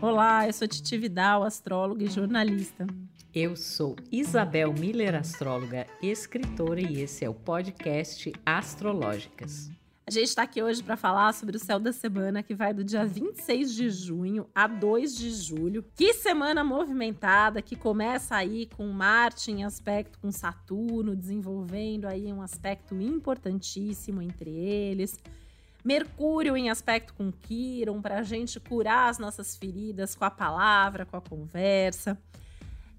Olá, eu sou Titi Vidal, astróloga e jornalista. Eu sou Isabel Miller, astróloga, escritora, e esse é o podcast Astrológicas. A gente está aqui hoje para falar sobre o céu da semana que vai do dia 26 de junho a 2 de julho. Que semana movimentada que começa aí com Marte em aspecto com Saturno, desenvolvendo aí um aspecto importantíssimo entre eles. Mercúrio em aspecto com Quiron, para a gente curar as nossas feridas com a palavra, com a conversa.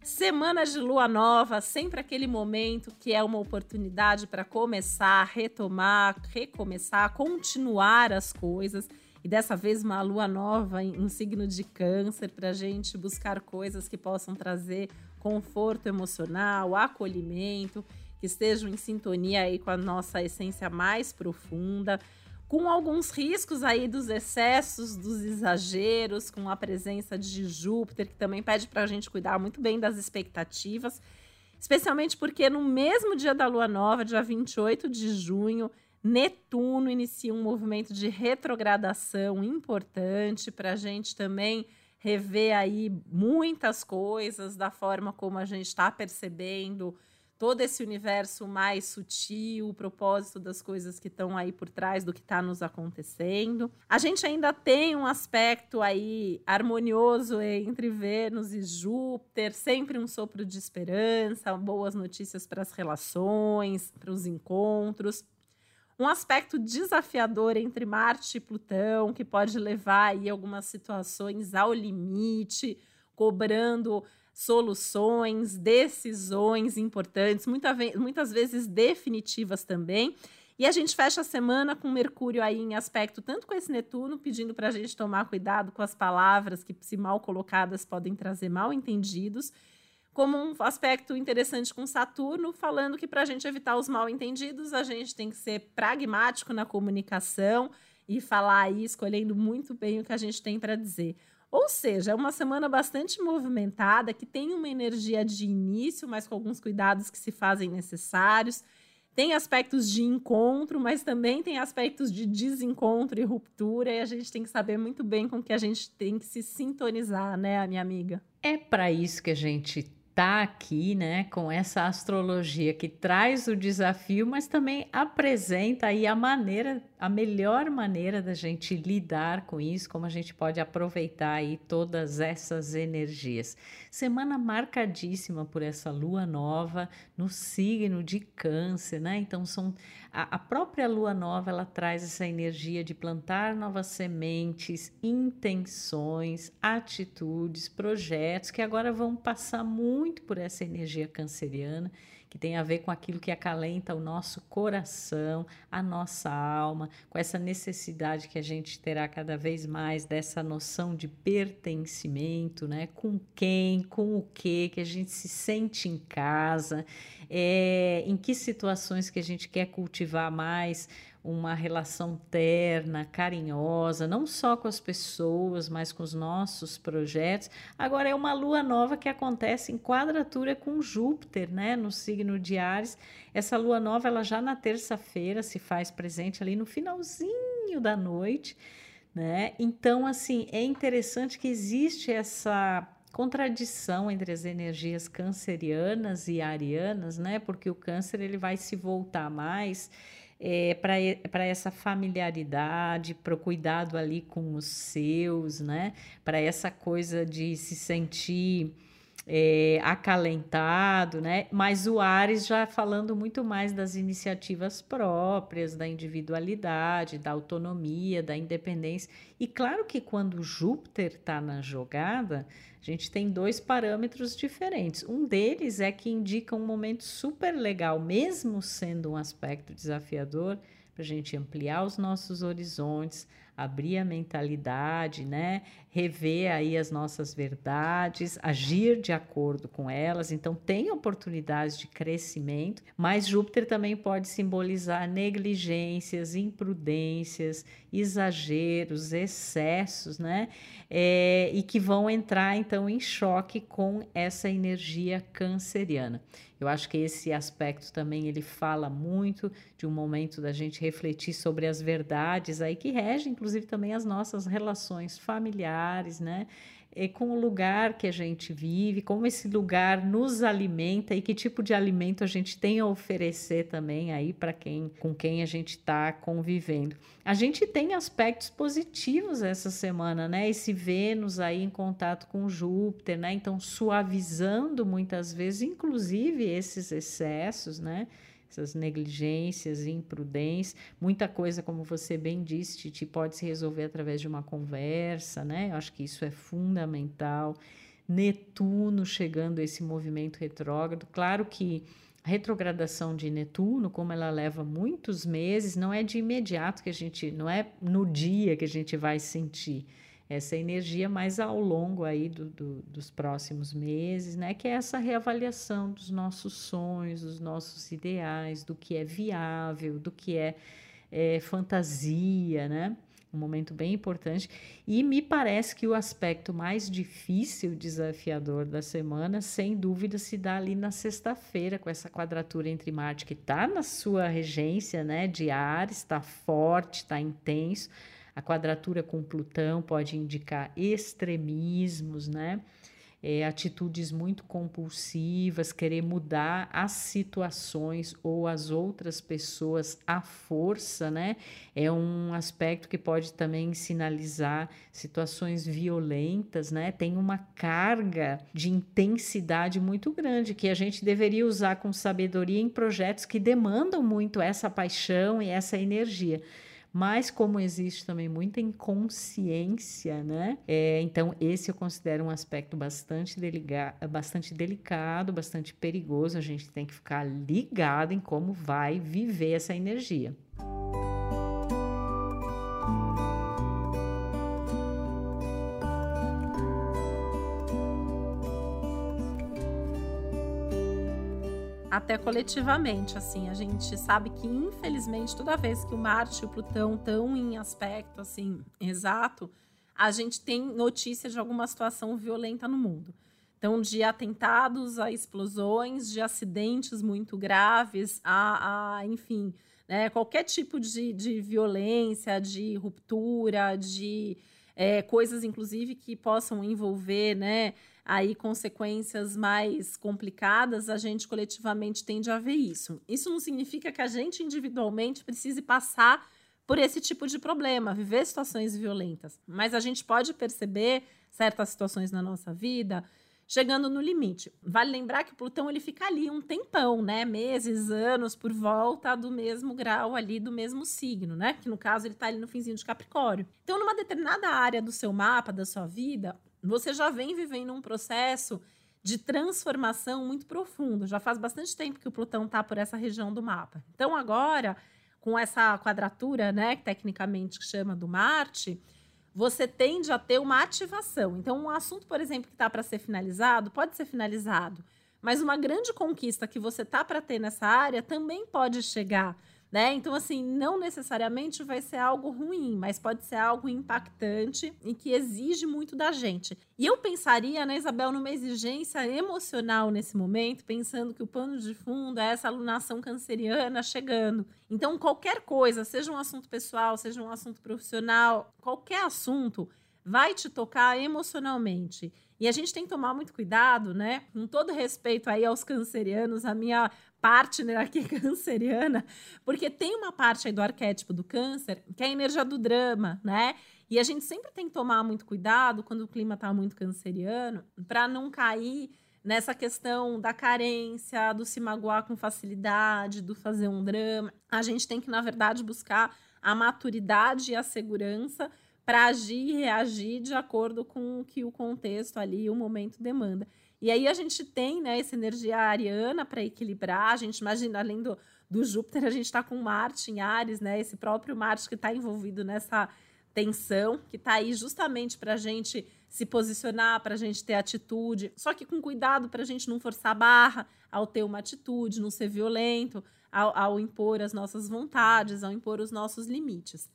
Semana de lua nova, sempre aquele momento que é uma oportunidade para começar, retomar, recomeçar, continuar as coisas. E dessa vez, uma lua nova em um signo de Câncer, para a gente buscar coisas que possam trazer conforto emocional, acolhimento, que estejam em sintonia aí com a nossa essência mais profunda com alguns riscos aí dos excessos, dos exageros, com a presença de Júpiter, que também pede para a gente cuidar muito bem das expectativas, especialmente porque no mesmo dia da lua nova, dia 28 de junho, Netuno inicia um movimento de retrogradação importante para a gente também rever aí muitas coisas da forma como a gente está percebendo todo esse universo mais sutil, o propósito das coisas que estão aí por trás do que está nos acontecendo. A gente ainda tem um aspecto aí harmonioso entre Vênus e Júpiter, sempre um sopro de esperança, boas notícias para as relações, para os encontros. Um aspecto desafiador entre Marte e Plutão, que pode levar aí algumas situações ao limite, cobrando soluções, decisões importantes, muita muitas vezes definitivas também. E a gente fecha a semana com Mercúrio aí em aspecto, tanto com esse Netuno, pedindo para a gente tomar cuidado com as palavras que, se mal colocadas, podem trazer mal entendidos, como um aspecto interessante com Saturno, falando que para a gente evitar os mal entendidos, a gente tem que ser pragmático na comunicação e falar aí, escolhendo muito bem o que a gente tem para dizer. Ou seja, é uma semana bastante movimentada, que tem uma energia de início, mas com alguns cuidados que se fazem necessários. Tem aspectos de encontro, mas também tem aspectos de desencontro e ruptura, e a gente tem que saber muito bem com que a gente tem que se sintonizar, né, minha amiga? É para isso que a gente está aqui, né, com essa astrologia que traz o desafio, mas também apresenta aí a maneira, a melhor maneira da gente lidar com isso, como a gente pode aproveitar aí todas essas energias. Semana marcadíssima por essa lua nova no signo de Câncer, né? Então são a, a própria lua nova ela traz essa energia de plantar novas sementes, intenções, atitudes, projetos que agora vão passar muito muito por essa energia canceriana, que tem a ver com aquilo que acalenta o nosso coração, a nossa alma, com essa necessidade que a gente terá cada vez mais dessa noção de pertencimento, né? Com quem, com o que, que a gente se sente em casa, é, em que situações que a gente quer cultivar mais uma relação terna, carinhosa, não só com as pessoas, mas com os nossos projetos. Agora é uma lua nova que acontece em quadratura com Júpiter, né, no signo de Ares. Essa lua nova, ela já na terça-feira se faz presente ali no finalzinho da noite, né? Então, assim, é interessante que existe essa contradição entre as energias cancerianas e arianas, né? Porque o câncer ele vai se voltar mais é, para essa familiaridade, para o cuidado ali com os seus, né? Para essa coisa de se sentir é, acalentado, né? Mas o Ares já falando muito mais das iniciativas próprias, da individualidade, da autonomia, da independência. E claro que quando Júpiter está na jogada, a gente tem dois parâmetros diferentes. Um deles é que indica um momento super legal, mesmo sendo um aspecto desafiador, para a gente ampliar os nossos horizontes, abrir a mentalidade, né? Rever aí as nossas verdades, agir de acordo com elas. Então tem oportunidades de crescimento, mas Júpiter também pode simbolizar negligências, imprudências, exageros, excessos, né? É, e que vão entrar então em choque com essa energia canceriana. Eu acho que esse aspecto também ele fala muito de um momento da gente refletir sobre as verdades aí que regem, inclusive também as nossas relações familiares, né? é, com o lugar que a gente vive, como esse lugar nos alimenta e que tipo de alimento a gente tem a oferecer também aí para quem com quem a gente está convivendo. A gente tem aspectos positivos essa semana, né? Esse Vênus aí em contato com Júpiter, né? Então suavizando muitas vezes, inclusive esses excessos, né? Essas negligências, imprudências, muita coisa, como você bem disse, Titi, pode se resolver através de uma conversa, né? Eu acho que isso é fundamental. Netuno chegando esse movimento retrógrado, claro que a retrogradação de Netuno, como ela leva muitos meses, não é de imediato que a gente, não é no dia que a gente vai sentir essa energia mais ao longo aí do, do, dos próximos meses, né? Que é essa reavaliação dos nossos sonhos, dos nossos ideais, do que é viável, do que é, é fantasia, né? um momento bem importante. E me parece que o aspecto mais difícil, desafiador da semana, sem dúvida, se dá ali na sexta-feira, com essa quadratura entre Marte, que está na sua regência né, de Ares, está forte, está intenso a quadratura com Plutão pode indicar extremismos, né? É, atitudes muito compulsivas, querer mudar as situações ou as outras pessoas à força, né? É um aspecto que pode também sinalizar situações violentas, né? Tem uma carga de intensidade muito grande que a gente deveria usar com sabedoria em projetos que demandam muito essa paixão e essa energia mas como existe também muita inconsciência, né? É, então, esse eu considero um aspecto bastante, bastante delicado, bastante perigoso. A gente tem que ficar ligado em como vai viver essa energia. Até coletivamente, assim, a gente sabe que infelizmente toda vez que o Marte e o Plutão estão em aspecto assim exato, a gente tem notícia de alguma situação violenta no mundo. Então, de atentados a explosões, de acidentes muito graves, a, a enfim, né, qualquer tipo de, de violência, de ruptura, de é, coisas, inclusive, que possam envolver, né, aí consequências mais complicadas, a gente coletivamente tende a ver isso. Isso não significa que a gente individualmente precise passar por esse tipo de problema, viver situações violentas, mas a gente pode perceber certas situações na nossa vida chegando no limite. Vale lembrar que o Plutão ele fica ali um tempão, né? Meses, anos por volta do mesmo grau ali do mesmo signo, né? Que no caso ele está ali no finzinho de Capricórnio. Então, numa determinada área do seu mapa, da sua vida, você já vem vivendo um processo de transformação muito profundo. Já faz bastante tempo que o Plutão está por essa região do mapa. Então, agora, com essa quadratura, né, tecnicamente que chama do Marte, você tende a ter uma ativação. Então, um assunto, por exemplo, que está para ser finalizado, pode ser finalizado. Mas uma grande conquista que você tá para ter nessa área também pode chegar né? Então, assim, não necessariamente vai ser algo ruim, mas pode ser algo impactante e que exige muito da gente. E eu pensaria, né, Isabel, numa exigência emocional nesse momento, pensando que o pano de fundo é essa alunação canceriana chegando. Então, qualquer coisa, seja um assunto pessoal, seja um assunto profissional, qualquer assunto vai te tocar emocionalmente. E a gente tem que tomar muito cuidado, né? Com todo respeito aí aos cancerianos, a minha partner aqui canceriana, porque tem uma parte aí do arquétipo do câncer que é a energia do drama, né? E a gente sempre tem que tomar muito cuidado quando o clima tá muito canceriano, para não cair nessa questão da carência, do se magoar com facilidade, do fazer um drama. A gente tem que, na verdade, buscar a maturidade e a segurança para agir e reagir de acordo com o que o contexto ali, o momento demanda. E aí a gente tem né, essa energia ariana para equilibrar. A gente imagina, além do, do Júpiter, a gente está com Marte em Ares, né? Esse próprio Marte que está envolvido nessa tensão, que está aí justamente para a gente se posicionar, para a gente ter atitude. Só que com cuidado para a gente não forçar a barra ao ter uma atitude, não ser violento, ao, ao impor as nossas vontades, ao impor os nossos limites.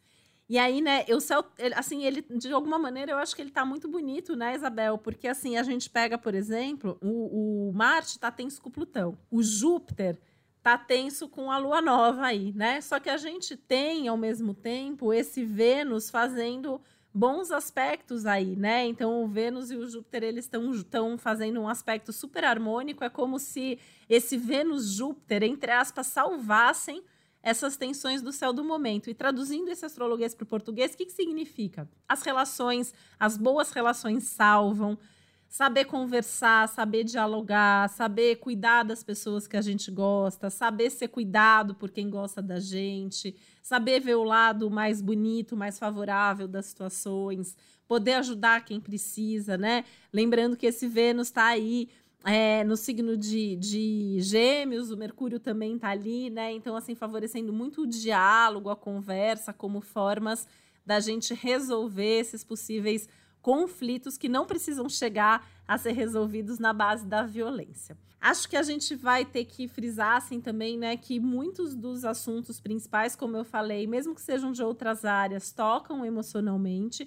E aí, né, céu, assim, ele, de alguma maneira, eu acho que ele tá muito bonito, né, Isabel? Porque, assim, a gente pega, por exemplo, o, o Marte tá tenso com o Plutão. O Júpiter tá tenso com a Lua Nova aí, né? Só que a gente tem, ao mesmo tempo, esse Vênus fazendo bons aspectos aí, né? Então o Vênus e o Júpiter eles estão fazendo um aspecto super harmônico. É como se esse Vênus-Júpiter, entre aspas, salvassem essas tensões do céu do momento. E traduzindo esse astrologuês para o português, o que, que significa? As relações, as boas relações salvam. Saber conversar, saber dialogar, saber cuidar das pessoas que a gente gosta, saber ser cuidado por quem gosta da gente, saber ver o lado mais bonito, mais favorável das situações, poder ajudar quem precisa, né? Lembrando que esse Vênus está aí é, no signo de, de Gêmeos, o Mercúrio também está ali, né? Então, assim, favorecendo muito o diálogo, a conversa, como formas da gente resolver esses possíveis conflitos que não precisam chegar a ser resolvidos na base da violência. Acho que a gente vai ter que frisar assim também, né, que muitos dos assuntos principais, como eu falei, mesmo que sejam de outras áreas, tocam emocionalmente,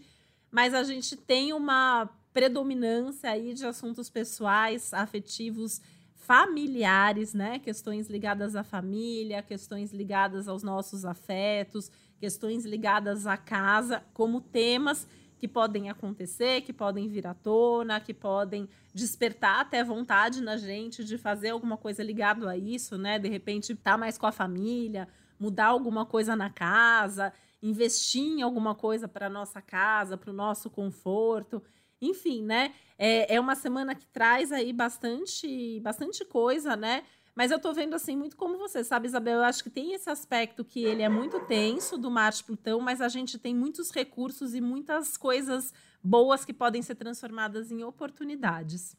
mas a gente tem uma predominância aí de assuntos pessoais, afetivos, familiares, né? Questões ligadas à família, questões ligadas aos nossos afetos, questões ligadas à casa, como temas que podem acontecer, que podem vir à tona, que podem despertar até vontade na gente de fazer alguma coisa ligado a isso, né? De repente, estar tá mais com a família, mudar alguma coisa na casa, investir em alguma coisa para nossa casa, para o nosso conforto. Enfim, né? É, é uma semana que traz aí bastante, bastante coisa, né? Mas eu tô vendo assim muito como você, sabe, Isabel? Eu acho que tem esse aspecto que ele é muito tenso do Marte Plutão, mas a gente tem muitos recursos e muitas coisas boas que podem ser transformadas em oportunidades.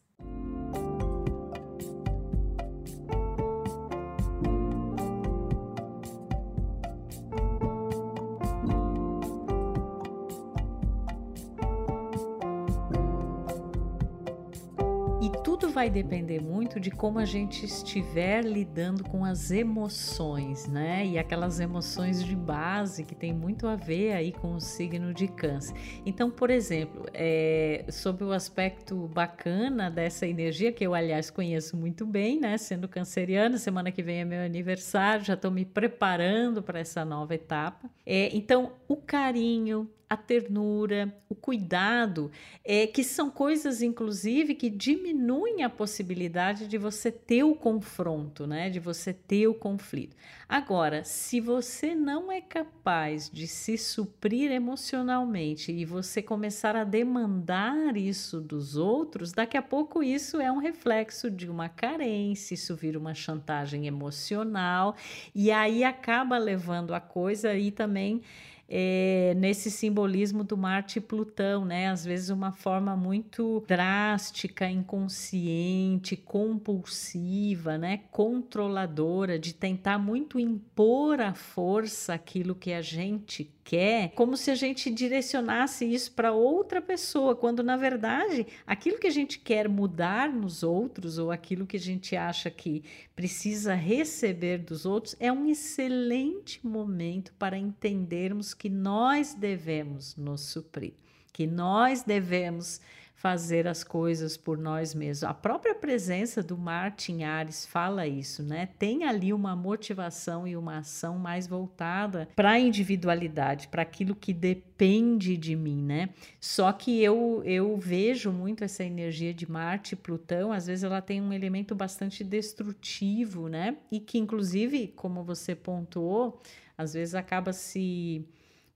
Vai depender muito de como a gente estiver lidando com as emoções, né? E aquelas emoções de base que tem muito a ver aí com o signo de câncer. Então, por exemplo, é, sobre o aspecto bacana dessa energia, que eu, aliás, conheço muito bem, né? Sendo canceriana, semana que vem é meu aniversário, já estou me preparando para essa nova etapa. É, então, o carinho, a ternura, o cuidado, é, que são coisas, inclusive, que diminuem a possibilidade de você ter o confronto, né? De você ter o conflito. Agora, se você não é capaz de se suprir emocionalmente e você começar a demandar isso dos outros, daqui a pouco isso é um reflexo de uma carência, isso vira uma chantagem emocional e aí acaba levando a coisa e também é, nesse simbolismo do Marte e Plutão, né? Às vezes uma forma muito drástica, inconsciente, compulsiva, né? Controladora, de tentar muito impor à força aquilo que a gente quer, como se a gente direcionasse isso para outra pessoa, quando na verdade aquilo que a gente quer mudar nos outros ou aquilo que a gente acha que precisa receber dos outros é um excelente momento para entendermos que nós devemos nos suprir, que nós devemos fazer as coisas por nós mesmos. A própria presença do Martin Ares fala isso, né? Tem ali uma motivação e uma ação mais voltada para a individualidade, para aquilo que depende de mim, né? Só que eu eu vejo muito essa energia de Marte e Plutão, às vezes ela tem um elemento bastante destrutivo, né? E que inclusive, como você pontuou, às vezes acaba se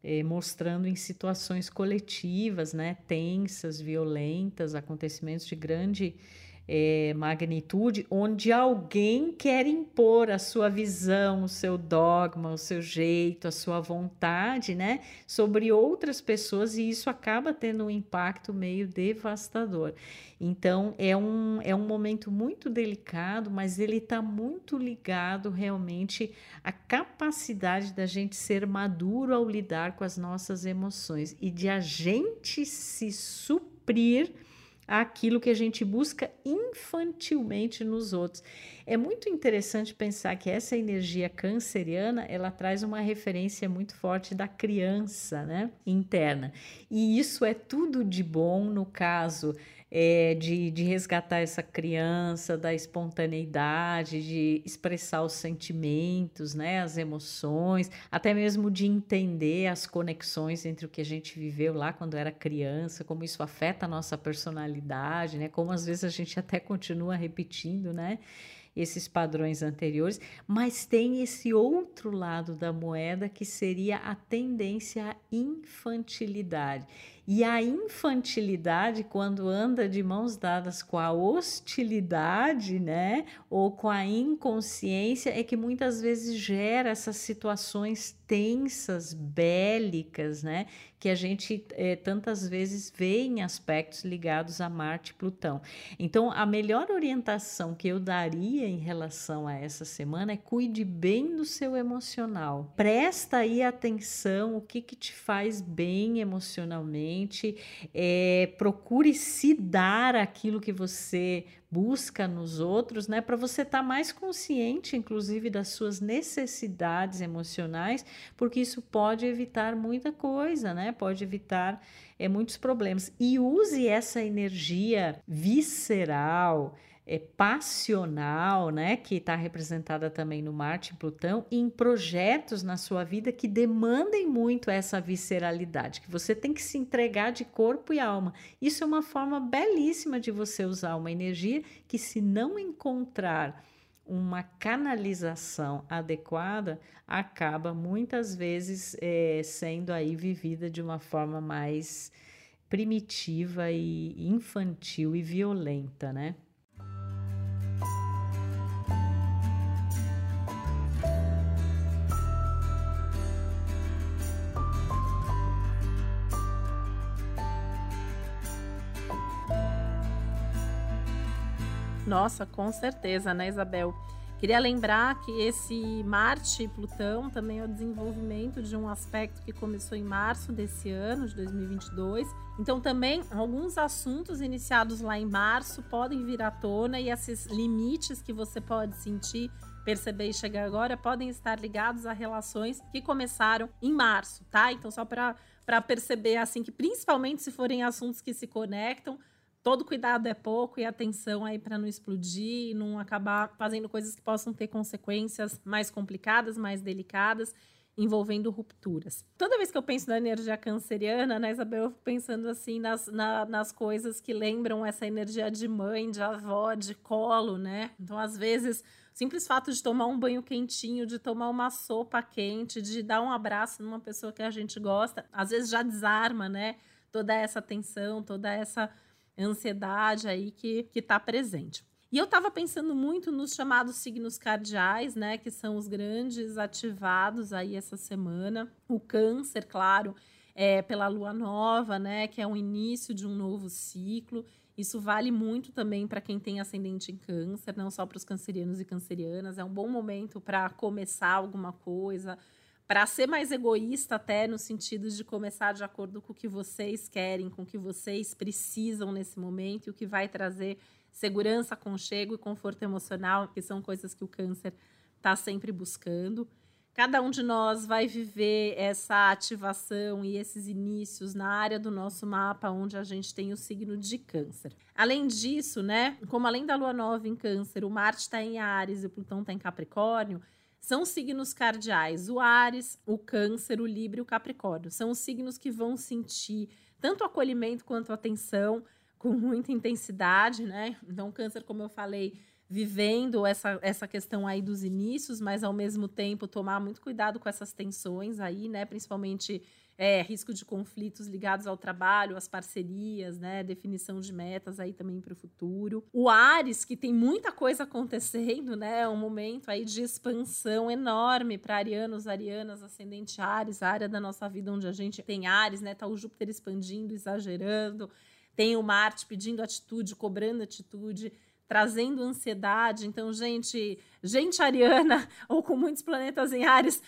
eh, mostrando em situações coletivas, né, tensas, violentas, acontecimentos de grande é, magnitude, onde alguém quer impor a sua visão, o seu dogma, o seu jeito, a sua vontade, né, sobre outras pessoas e isso acaba tendo um impacto meio devastador. Então é um, é um momento muito delicado, mas ele está muito ligado realmente à capacidade da gente ser maduro ao lidar com as nossas emoções e de a gente se suprir aquilo que a gente busca infantilmente nos outros. é muito interessante pensar que essa energia canceriana, ela traz uma referência muito forte da criança, né, interna. E isso é tudo de bom no caso é, de, de resgatar essa criança da espontaneidade, de expressar os sentimentos, né, as emoções, até mesmo de entender as conexões entre o que a gente viveu lá quando era criança, como isso afeta a nossa personalidade, né, como às vezes a gente até continua repetindo, né, esses padrões anteriores, mas tem esse outro lado da moeda que seria a tendência à infantilidade. E a infantilidade, quando anda de mãos dadas com a hostilidade, né, ou com a inconsciência, é que muitas vezes gera essas situações tensas, bélicas, né, que a gente é, tantas vezes vê em aspectos ligados a Marte e Plutão. Então, a melhor orientação que eu daria em relação a essa semana é cuide bem do seu emocional. Presta aí atenção o que, que te faz bem emocionalmente é, procure se dar aquilo que você busca nos outros, né, para você estar tá mais consciente, inclusive, das suas necessidades emocionais, porque isso pode evitar muita coisa, né? Pode evitar é, muitos problemas. E use essa energia visceral é, passional, né, que está representada também no Marte e Plutão, em projetos na sua vida que demandem muito essa visceralidade, que você tem que se entregar de corpo e alma. Isso é uma forma belíssima de você usar uma energia que, se não encontrar uma canalização adequada, acaba muitas vezes é, sendo aí vivida de uma forma mais primitiva e infantil e violenta, né? Nossa, com certeza, né, Isabel? Queria lembrar que esse Marte e Plutão também é o desenvolvimento de um aspecto que começou em março desse ano, de 2022. Então, também alguns assuntos iniciados lá em março podem vir à tona e esses limites que você pode sentir, perceber e chegar agora podem estar ligados a relações que começaram em março, tá? Então, só para perceber assim que principalmente se forem assuntos que se conectam, todo cuidado é pouco e atenção aí para não explodir e não acabar fazendo coisas que possam ter consequências mais complicadas, mais delicadas, envolvendo rupturas. Toda vez que eu penso na energia canceriana, né, Isabel, eu fico pensando assim nas, na, nas coisas que lembram essa energia de mãe, de avó, de colo, né? Então, às vezes, o simples fato de tomar um banho quentinho, de tomar uma sopa quente, de dar um abraço numa pessoa que a gente gosta, às vezes já desarma, né? Toda essa tensão, toda essa ansiedade aí que está presente. E eu estava pensando muito nos chamados signos cardeais, né, que são os grandes ativados aí essa semana. O câncer, claro, é pela lua nova, né, que é o início de um novo ciclo. Isso vale muito também para quem tem ascendente em câncer, não só para os cancerianos e cancerianas. É um bom momento para começar alguma coisa, para ser mais egoísta até no sentido de começar de acordo com o que vocês querem, com o que vocês precisam nesse momento e o que vai trazer segurança, conchego e conforto emocional, que são coisas que o câncer está sempre buscando. Cada um de nós vai viver essa ativação e esses inícios na área do nosso mapa onde a gente tem o signo de câncer. Além disso, né, como além da lua nova em câncer, o Marte está em Ares e o Plutão está em Capricórnio, são signos cardeais, o Ares, o Câncer, o Libra e o Capricórnio. São os signos que vão sentir tanto acolhimento quanto atenção com muita intensidade, né? Então, o Câncer, como eu falei, vivendo essa, essa questão aí dos inícios, mas ao mesmo tempo tomar muito cuidado com essas tensões aí, né? Principalmente é, risco de conflitos ligados ao trabalho, às parcerias, né? Definição de metas aí também para o futuro. O Ares, que tem muita coisa acontecendo, né? É um momento aí de expansão enorme para arianos, arianas, ascendente Ares, a área da nossa vida onde a gente tem Ares, né? Tá o Júpiter expandindo, exagerando. Tem o Marte pedindo atitude, cobrando atitude trazendo ansiedade. Então, gente, gente ariana ou com muitos planetas em Ares,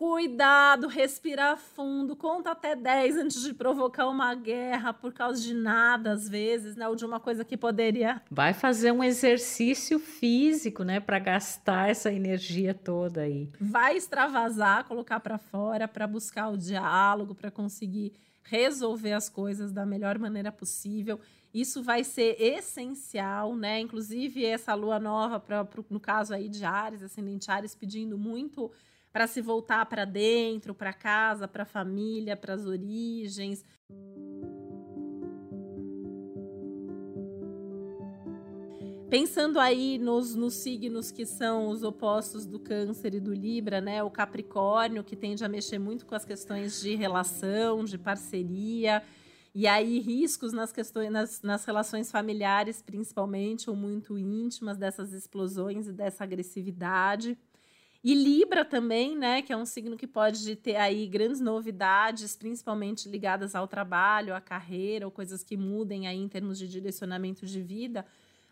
Cuidado, respira fundo, conta até 10 antes de provocar uma guerra por causa de nada, às vezes, né? Ou de uma coisa que poderia. Vai fazer um exercício físico, né? Para gastar essa energia toda aí. Vai extravasar, colocar para fora, para buscar o diálogo, para conseguir resolver as coisas da melhor maneira possível. Isso vai ser essencial, né? Inclusive, essa lua nova, pra, pro, no caso aí de Ares, ascendente Ares, pedindo muito para se voltar para dentro, para casa, para a família, para as origens. Pensando aí nos, nos, signos que são os opostos do Câncer e do Libra, né? O Capricórnio, que tende a mexer muito com as questões de relação, de parceria, e aí riscos nas questões, nas, nas relações familiares, principalmente, ou muito íntimas, dessas explosões e dessa agressividade. E Libra também, né, que é um signo que pode ter aí grandes novidades, principalmente ligadas ao trabalho, à carreira, ou coisas que mudem aí em termos de direcionamento de vida,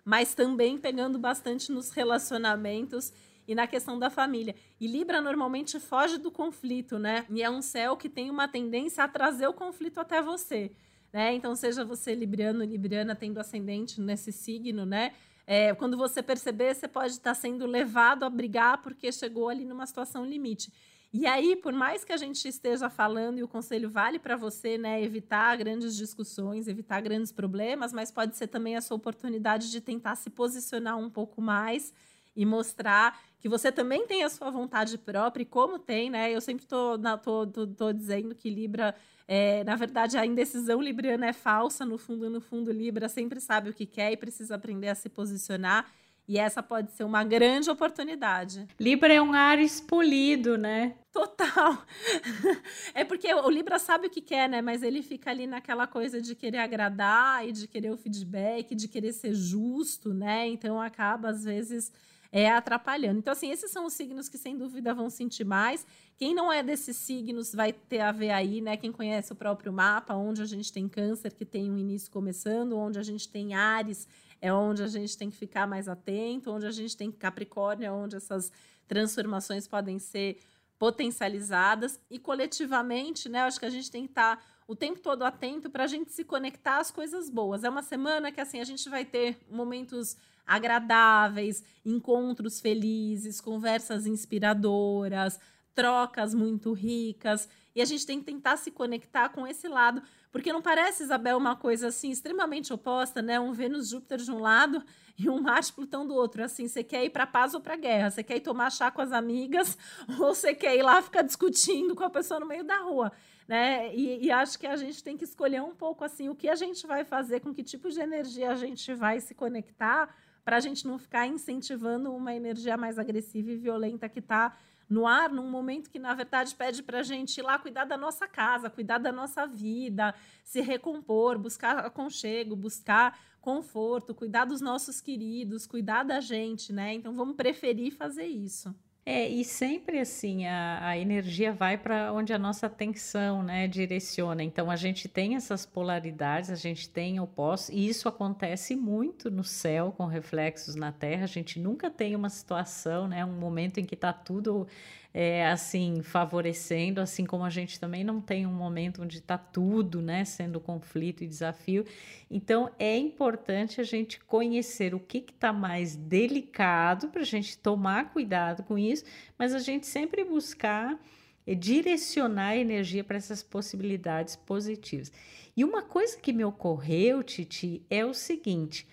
mas também pegando bastante nos relacionamentos e na questão da família. E Libra normalmente foge do conflito, né? E é um céu que tem uma tendência a trazer o conflito até você, né? Então, seja você libriano, libriana, tendo ascendente nesse signo, né? É, quando você perceber, você pode estar sendo levado a brigar porque chegou ali numa situação limite. E aí, por mais que a gente esteja falando e o conselho vale para você, né, evitar grandes discussões, evitar grandes problemas, mas pode ser também a sua oportunidade de tentar se posicionar um pouco mais e mostrar que você também tem a sua vontade própria e como tem, né? Eu sempre tô, na, tô, tô, tô dizendo que Libra é, na verdade, a indecisão libriana é falsa. No fundo, no fundo, Libra sempre sabe o que quer e precisa aprender a se posicionar. E essa pode ser uma grande oportunidade. Libra é um ar polido, né? Total. É porque o Libra sabe o que quer, né? Mas ele fica ali naquela coisa de querer agradar e de querer o feedback, de querer ser justo, né? Então acaba, às vezes, é, atrapalhando. Então, assim, esses são os signos que sem dúvida vão sentir mais. Quem não é desses signos vai ter a ver aí, né? Quem conhece o próprio mapa, onde a gente tem câncer, que tem um início começando, onde a gente tem Ares, é onde a gente tem que ficar mais atento, onde a gente tem Capricórnio, é onde essas transformações podem ser potencializadas. E coletivamente, né? Acho que a gente tem que estar. Tá o tempo todo atento para a gente se conectar às coisas boas. É uma semana que assim a gente vai ter momentos agradáveis, encontros felizes, conversas inspiradoras, trocas muito ricas. E a gente tem que tentar se conectar com esse lado, porque não parece, Isabel, uma coisa assim extremamente oposta, né? Um Vênus-Júpiter de um lado e um Marte-Plutão do outro. Assim, você quer ir para paz ou para guerra? Você quer ir tomar chá com as amigas ou você quer ir lá ficar discutindo com a pessoa no meio da rua? Né? E, e acho que a gente tem que escolher um pouco assim o que a gente vai fazer, com que tipo de energia a gente vai se conectar para a gente não ficar incentivando uma energia mais agressiva e violenta que está no ar, num momento que, na verdade, pede para a gente ir lá cuidar da nossa casa, cuidar da nossa vida, se recompor, buscar aconchego, buscar conforto, cuidar dos nossos queridos, cuidar da gente, né? Então, vamos preferir fazer isso. É, e sempre assim, a, a energia vai para onde a nossa atenção né, direciona. Então, a gente tem essas polaridades, a gente tem opostos, e isso acontece muito no céu, com reflexos na Terra. A gente nunca tem uma situação, né, um momento em que está tudo é, assim favorecendo, assim como a gente também não tem um momento onde está tudo, né, sendo conflito e desafio. Então é importante a gente conhecer o que está mais delicado para a gente tomar cuidado com isso, mas a gente sempre buscar é, direcionar a energia para essas possibilidades positivas. E uma coisa que me ocorreu, Titi, é o seguinte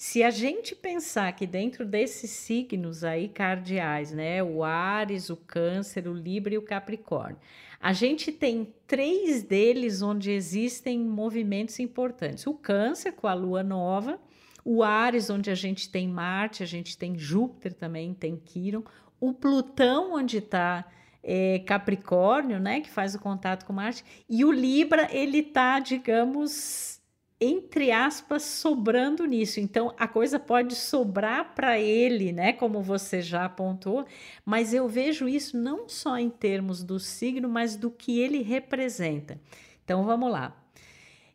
se a gente pensar que dentro desses signos aí cardeais, né, o Ares, o Câncer, o Libra e o Capricórnio, a gente tem três deles onde existem movimentos importantes. O Câncer com a Lua nova, o Ares onde a gente tem Marte, a gente tem Júpiter também, tem Quiron, o Plutão onde está é, Capricórnio, né, que faz o contato com Marte, e o Libra ele tá, digamos entre aspas, sobrando nisso. Então, a coisa pode sobrar para ele, né? Como você já apontou, mas eu vejo isso não só em termos do signo, mas do que ele representa. Então, vamos lá.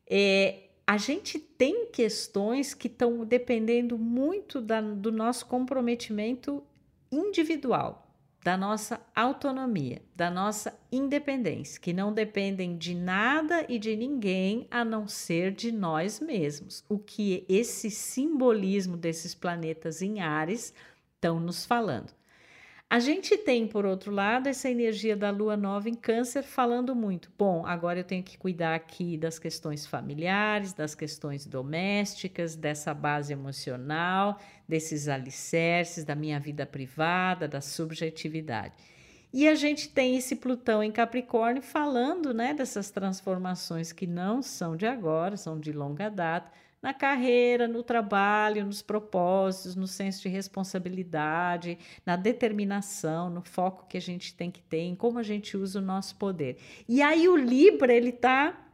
É, a gente tem questões que estão dependendo muito da, do nosso comprometimento individual. da nossa autonomia, da nossa independência, que não dependem de nada e de ninguém a não ser de nós mesmos. O que esse simbolismo desses planetas em Ares estão nos falando. A gente tem, por outro lado, essa energia da lua nova em Câncer falando muito. Bom, agora eu tenho que cuidar aqui das questões familiares, das questões domésticas, dessa base emocional, desses alicerces, da minha vida privada, da subjetividade. E a gente tem esse Plutão em Capricórnio falando né, dessas transformações que não são de agora, são de longa data na carreira, no trabalho, nos propósitos, no senso de responsabilidade, na determinação, no foco que a gente tem que ter, em como a gente usa o nosso poder. E aí o Libra, ele está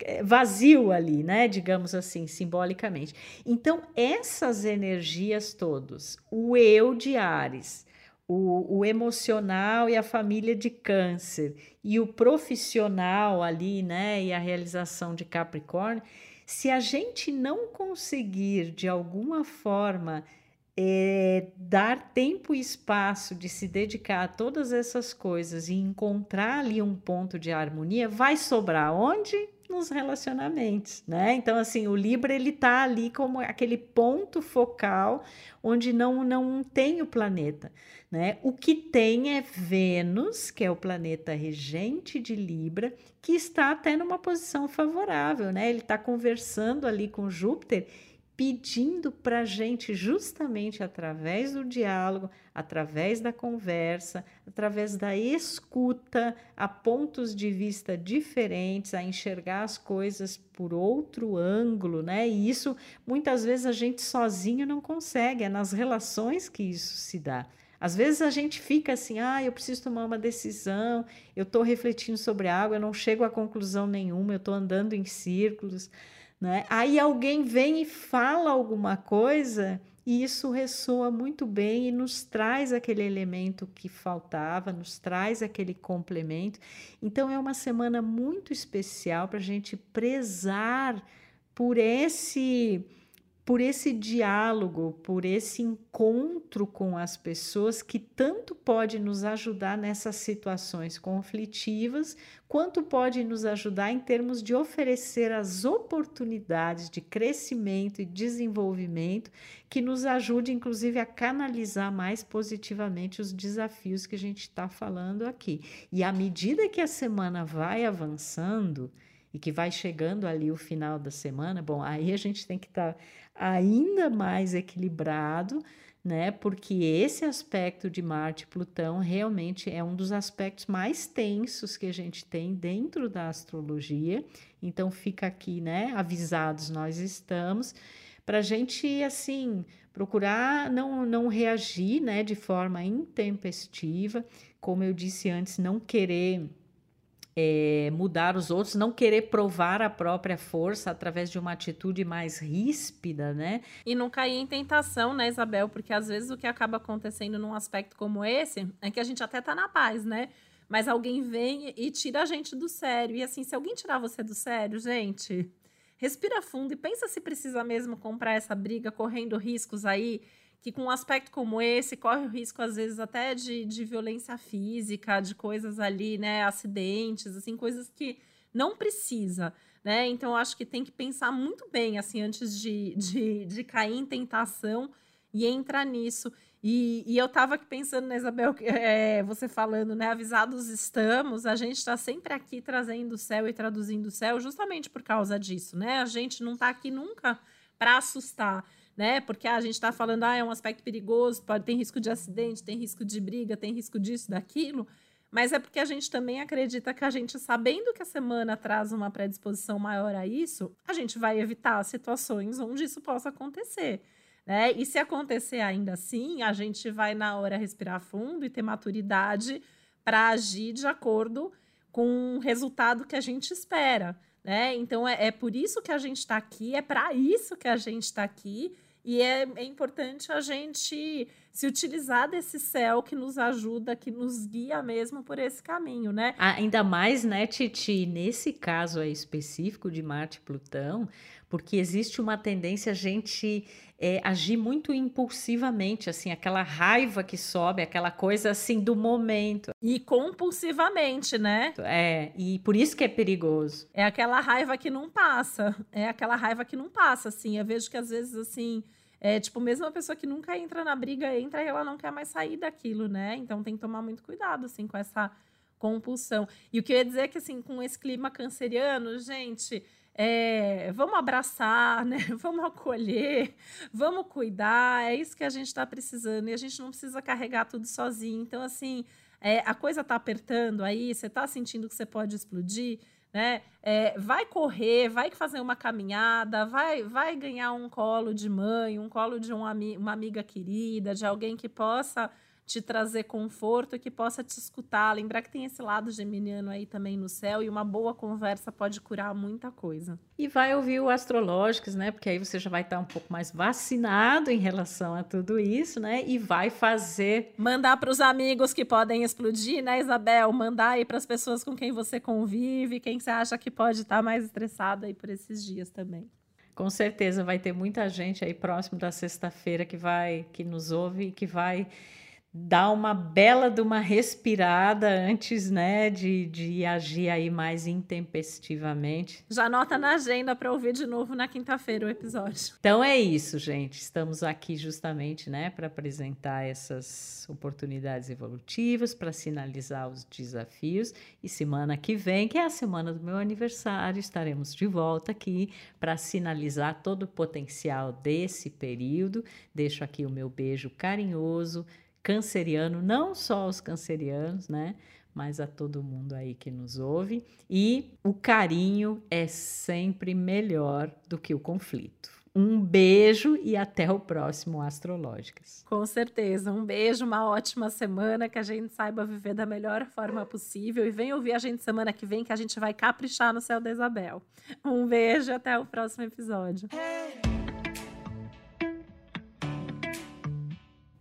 é, vazio ali, né? Digamos assim, simbolicamente. Então, essas energias todas, o eu de Ares, o, o, emocional e a família de câncer, e o profissional ali, né? E a realização de Capricórnio, se a gente não conseguir, de alguma forma, é, dar tempo e espaço de se dedicar a todas essas coisas e encontrar ali um ponto de harmonia, vai sobrar onde? Nos relacionamentos, né? Então, assim, o Libra ele tá ali como aquele ponto focal onde não, não tem o planeta, né? O que tem é Vênus, que é o planeta regente de Libra, que está até numa posição favorável, né? Ele está conversando ali com Júpiter pedindo para a gente, justamente através do diálogo, através da conversa, através da escuta, a pontos de vista diferentes, a enxergar as coisas por outro ângulo, né? E isso muitas vezes a gente sozinho não consegue, é nas relações que isso se dá. Às vezes a gente fica assim, ah, eu preciso tomar uma decisão, eu estou refletindo sobre algo, eu não chego a conclusão nenhuma, eu estou andando em círculos. Né? Aí alguém vem e fala alguma coisa e isso ressoa muito bem e nos traz aquele elemento que faltava, nos traz aquele complemento. Então é uma semana muito especial para a gente prezar por esse por esse diálogo, por esse encontro com as pessoas que tanto pode nos ajudar nessas situações conflitivas, quanto pode nos ajudar em termos de oferecer as oportunidades de crescimento e desenvolvimento que nos ajude, inclusive, a canalizar mais positivamente os desafios que a gente está falando aqui. E à medida que a semana vai avançando, e que vai chegando ali o final da semana, bom, aí a gente tem que estar tá ainda mais equilibrado, né? Porque esse aspecto de Marte e Plutão realmente é um dos aspectos mais tensos que a gente tem dentro da astrologia. Então fica aqui, né? Avisados nós estamos para a gente assim procurar não, não reagir, né? De forma intempestiva, como eu disse antes, não querer é, mudar os outros, não querer provar a própria força através de uma atitude mais ríspida, né? E não cair em tentação, né, Isabel? Porque às vezes o que acaba acontecendo num aspecto como esse é que a gente até tá na paz, né? Mas alguém vem e tira a gente do sério. E assim, se alguém tirar você do sério, gente, respira fundo e pensa se precisa mesmo comprar essa briga, correndo riscos aí que com um aspecto como esse corre o risco, às vezes, até de, de violência física, de coisas ali, né? Acidentes, assim, coisas que não precisa, né? Então, acho que tem que pensar muito bem, assim, antes de, de, de cair em tentação e entrar nisso. E, e eu estava aqui pensando, né, Isabel, é, você falando, né? Avisados estamos, a gente está sempre aqui trazendo o céu e traduzindo o céu justamente por causa disso, né? A gente não está aqui nunca para assustar né? Porque ah, a gente está falando, ah, é um aspecto perigoso, pode ter risco de acidente, tem risco de briga, tem risco disso, daquilo. Mas é porque a gente também acredita que a gente, sabendo que a semana traz uma predisposição maior a isso, a gente vai evitar situações onde isso possa acontecer. Né? E se acontecer ainda assim, a gente vai na hora respirar fundo e ter maturidade para agir de acordo com o resultado que a gente espera. Né? Então é, é por isso que a gente está aqui, é para isso que a gente está aqui e é, é importante a gente se utilizar desse céu que nos ajuda, que nos guia mesmo por esse caminho, né? Ainda mais, né, Titi, nesse caso aí específico de Marte e Plutão, porque existe uma tendência a gente é, agir muito impulsivamente, assim, aquela raiva que sobe, aquela coisa assim do momento. E compulsivamente, né? É, e por isso que é perigoso. É aquela raiva que não passa. É aquela raiva que não passa, assim. Eu vejo que às vezes, assim, é, tipo, mesmo uma pessoa que nunca entra na briga, entra e ela não quer mais sair daquilo, né? Então tem que tomar muito cuidado, assim, com essa compulsão. E o que eu ia dizer é que, assim, com esse clima canceriano, gente, é, vamos abraçar, né? Vamos acolher, vamos cuidar. É isso que a gente está precisando. E a gente não precisa carregar tudo sozinho. Então, assim, é, a coisa está apertando aí, você está sentindo que você pode explodir né? É, vai correr, vai fazer uma caminhada, vai, vai ganhar um colo de mãe, um colo de um, uma amiga querida, de alguém que possa te trazer conforto que possa te escutar. Lembrar que tem esse lado geminiano aí também no céu e uma boa conversa pode curar muita coisa. E vai ouvir o Astrológicos, né? Porque aí você já vai estar um pouco mais vacinado em relação a tudo isso, né? E vai fazer. Mandar para os amigos que podem explodir, né, Isabel? Mandar aí para as pessoas com quem você convive, quem você acha que pode estar mais estressado aí por esses dias também. Com certeza vai ter muita gente aí próximo da sexta-feira que vai, que nos ouve e que vai dar uma bela de uma respirada antes, né, de, de agir aí mais intempestivamente. Já anota na agenda para ouvir de novo na quinta-feira o episódio. Então é isso, gente. Estamos aqui justamente, né, para apresentar essas oportunidades evolutivas, para sinalizar os desafios e semana que vem, que é a semana do meu aniversário, estaremos de volta aqui para sinalizar todo o potencial desse período. Deixo aqui o meu beijo carinhoso canceriano, não só aos cancerianos, né? Mas a todo mundo aí que nos ouve. E o carinho é sempre melhor do que o conflito. Um beijo e até o próximo Astrológicas. Com certeza. Um beijo, uma ótima semana, que a gente saiba viver da melhor forma possível. E vem ouvir a gente semana que vem, que a gente vai caprichar no céu da Isabel. Um beijo e até o próximo episódio.